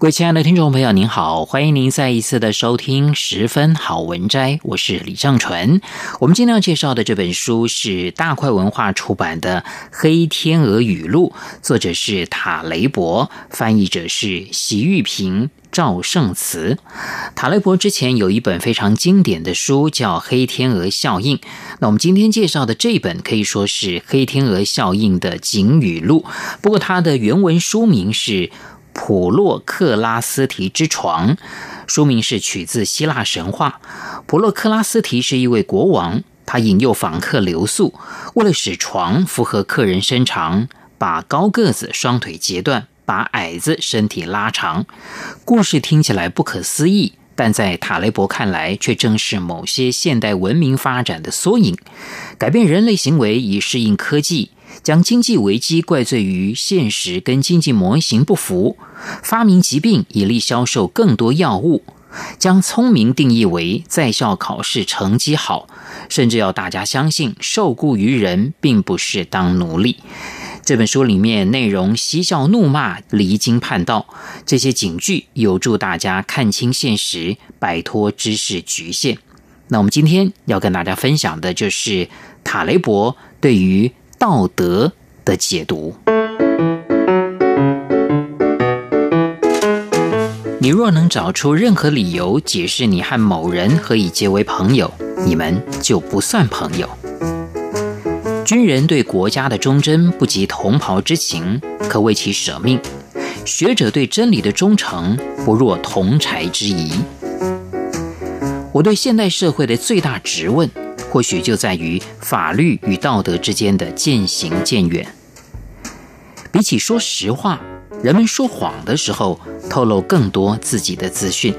各位亲爱的听众朋友，您好，欢迎您再一次的收听《十分好文摘》，我是李尚纯。我们今天要介绍的这本书是大块文化出版的《黑天鹅语录》，作者是塔雷伯，翻译者是席玉平、赵圣慈。塔雷伯之前有一本非常经典的书叫《黑天鹅效应》，那我们今天介绍的这本可以说是《黑天鹅效应》的警语录，不过它的原文书名是。普洛克拉斯提之床，书名是取自希腊神话。普洛克拉斯提是一位国王，他引诱访客留宿，为了使床符合客人身长，把高个子双腿截断，把矮子身体拉长。故事听起来不可思议，但在塔雷伯看来，却正是某些现代文明发展的缩影，改变人类行为以适应科技。将经济危机怪罪于现实跟经济模型不符，发明疾病以利销售更多药物，将聪明定义为在校考试成绩好，甚至要大家相信受雇于人并不是当奴隶。这本书里面内容嬉笑怒骂，离经叛道，这些警句有助大家看清现实，摆脱知识局限。那我们今天要跟大家分享的就是塔雷伯对于道德的解读。你若能找出任何理由解释你和某人何以结为朋友，你们就不算朋友。军人对国家的忠贞不及同袍之情，可为其舍命；学者对真理的忠诚不若同柴之谊。我对现代社会的最大质问。或许就在于法律与道德之间的渐行渐远。比起说实话，人们说谎的时候透露更多自己的资讯。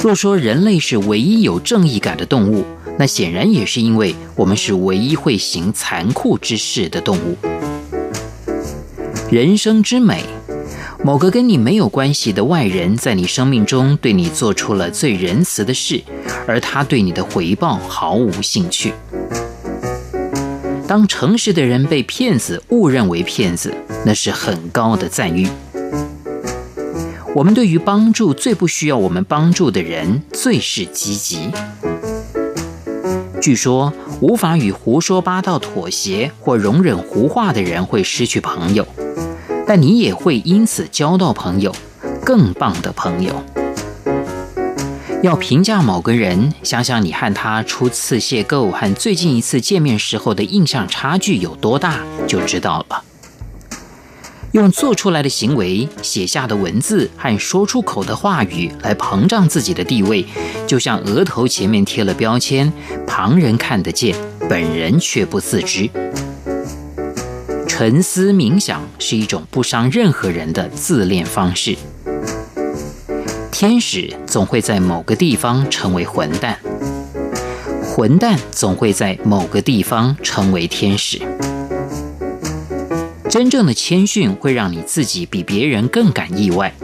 若说人类是唯一有正义感的动物，那显然也是因为我们是唯一会行残酷之事的动物。人生之美。某个跟你没有关系的外人，在你生命中对你做出了最仁慈的事，而他对你的回报毫无兴趣。当诚实的人被骗子误认为骗子，那是很高的赞誉。我们对于帮助最不需要我们帮助的人，最是积极。据说，无法与胡说八道妥协或容忍胡话的人会失去朋友。但你也会因此交到朋友，更棒的朋友。要评价某个人，想想你和他初次邂逅和最近一次见面时候的印象差距有多大，就知道了。用做出来的行为、写下的文字和说出口的话语来膨胀自己的地位，就像额头前面贴了标签，旁人看得见，本人却不自知。沉思冥想是一种不伤任何人的自恋方式。天使总会在某个地方成为混蛋，混蛋总会在某个地方成为天使。真正的谦逊会让你自己比别人更感意外，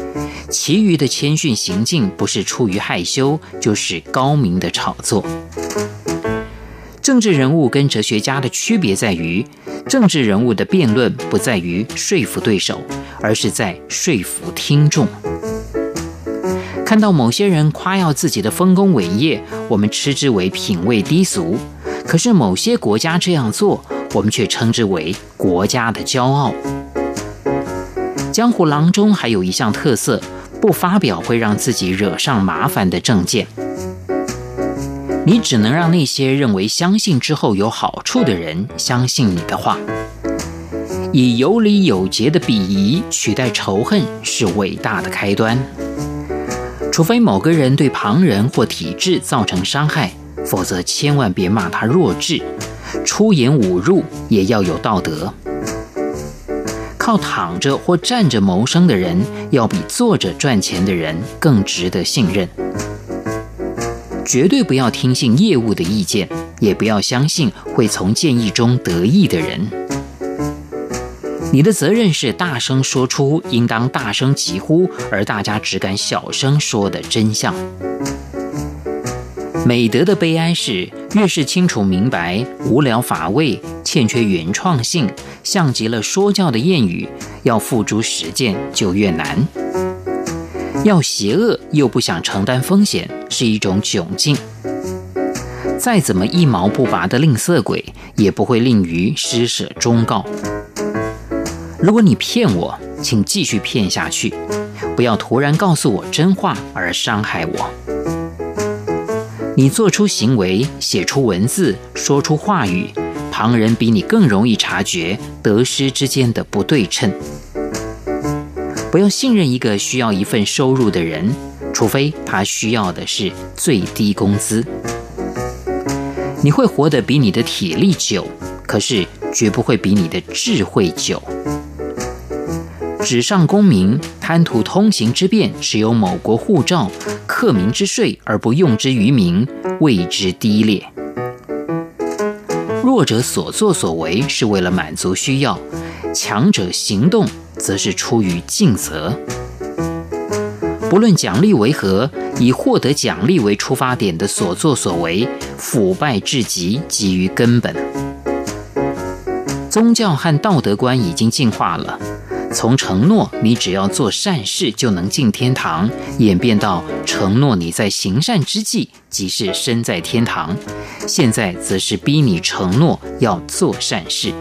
其余的谦逊行径不是出于害羞，就是高明的炒作。政治人物跟哲学家的区别在于，政治人物的辩论不在于说服对手，而是在说服听众。看到某些人夸耀自己的丰功伟业，我们称之为品味低俗；可是某些国家这样做，我们却称之为国家的骄傲。江湖郎中还有一项特色：不发表会让自己惹上麻烦的政见。你只能让那些认为相信之后有好处的人相信你的话。以有礼有节的鄙夷取代仇恨是伟大的开端。除非某个人对旁人或体制造成伤害，否则千万别骂他弱智。出言侮辱也要有道德。靠躺着或站着谋生的人，要比坐着赚钱的人更值得信任。绝对不要听信业务的意见，也不要相信会从建议中得益的人。你的责任是大声说出应当大声疾呼，而大家只敢小声说的真相。美德的悲哀是，越是清楚明白、无聊乏味、欠缺原创性、像极了说教的谚语，要付诸实践就越难。要邪恶又不想承担风险，是一种窘境。再怎么一毛不拔的吝啬鬼，也不会吝于施舍忠告。如果你骗我，请继续骗下去，不要突然告诉我真话而伤害我。你做出行为、写出文字、说出话语，旁人比你更容易察觉得失之间的不对称。不要信任一个需要一份收入的人，除非他需要的是最低工资。你会活得比你的体力久，可是绝不会比你的智慧久。纸上功名、贪图通行之便，持有某国护照、克民之税而不用之于民，谓之低劣。弱者所作所为是为了满足需要，强者行动，则是出于尽责。不论奖励为何，以获得奖励为出发点的所作所为，腐败至极，基于根本。宗教和道德观已经进化了，从承诺你只要做善事就能进天堂，演变到承诺你在行善之际即是身在天堂，现在则是逼你承诺要做善事。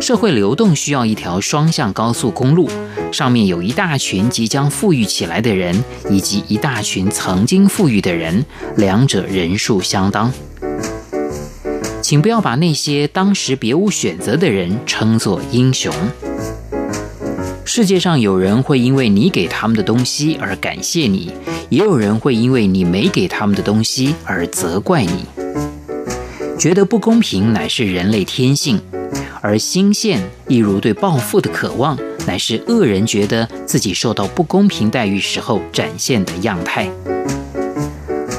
社会流动需要一条双向高速公路，上面有一大群即将富裕起来的人，以及一大群曾经富裕的人，两者人数相当。请不要把那些当时别无选择的人称作英雄。世界上有人会因为你给他们的东西而感谢你，也有人会因为你没给他们的东西而责怪你。觉得不公平乃是人类天性。而心羡，一如对暴富的渴望，乃是恶人觉得自己受到不公平待遇时候展现的样态。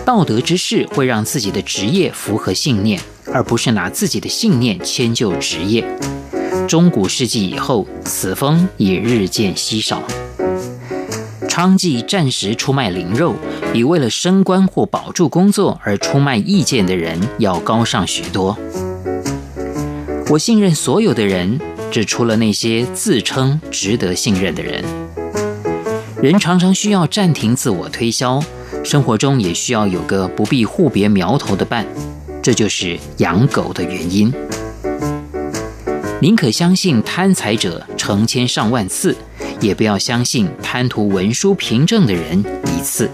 道德之士会让自己的职业符合信念，而不是拿自己的信念迁就职业。中古世纪以后，此风也日渐稀少。娼妓暂时出卖灵肉，比为了升官或保住工作而出卖意见的人要高尚许多。我信任所有的人，只除了那些自称值得信任的人。人常常需要暂停自我推销，生活中也需要有个不必互别苗头的伴，这就是养狗的原因。宁可相信贪财者成千上万次，也不要相信贪图文书凭证的人一次。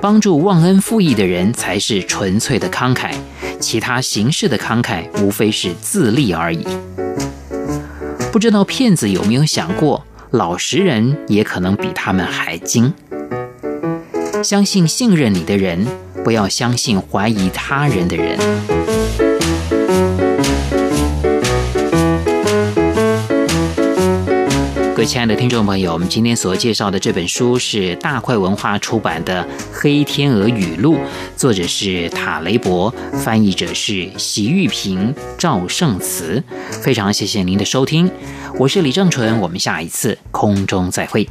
帮助忘恩负义的人才是纯粹的慷慨。其他形式的慷慨，无非是自利而已。不知道骗子有没有想过，老实人也可能比他们还精。相信信任你的人，不要相信怀疑他人的人。亲爱的听众朋友，我们今天所介绍的这本书是大块文化出版的《黑天鹅语录》，作者是塔雷伯，翻译者是席玉平、赵胜慈。非常谢谢您的收听，我是李正淳，我们下一次空中再会。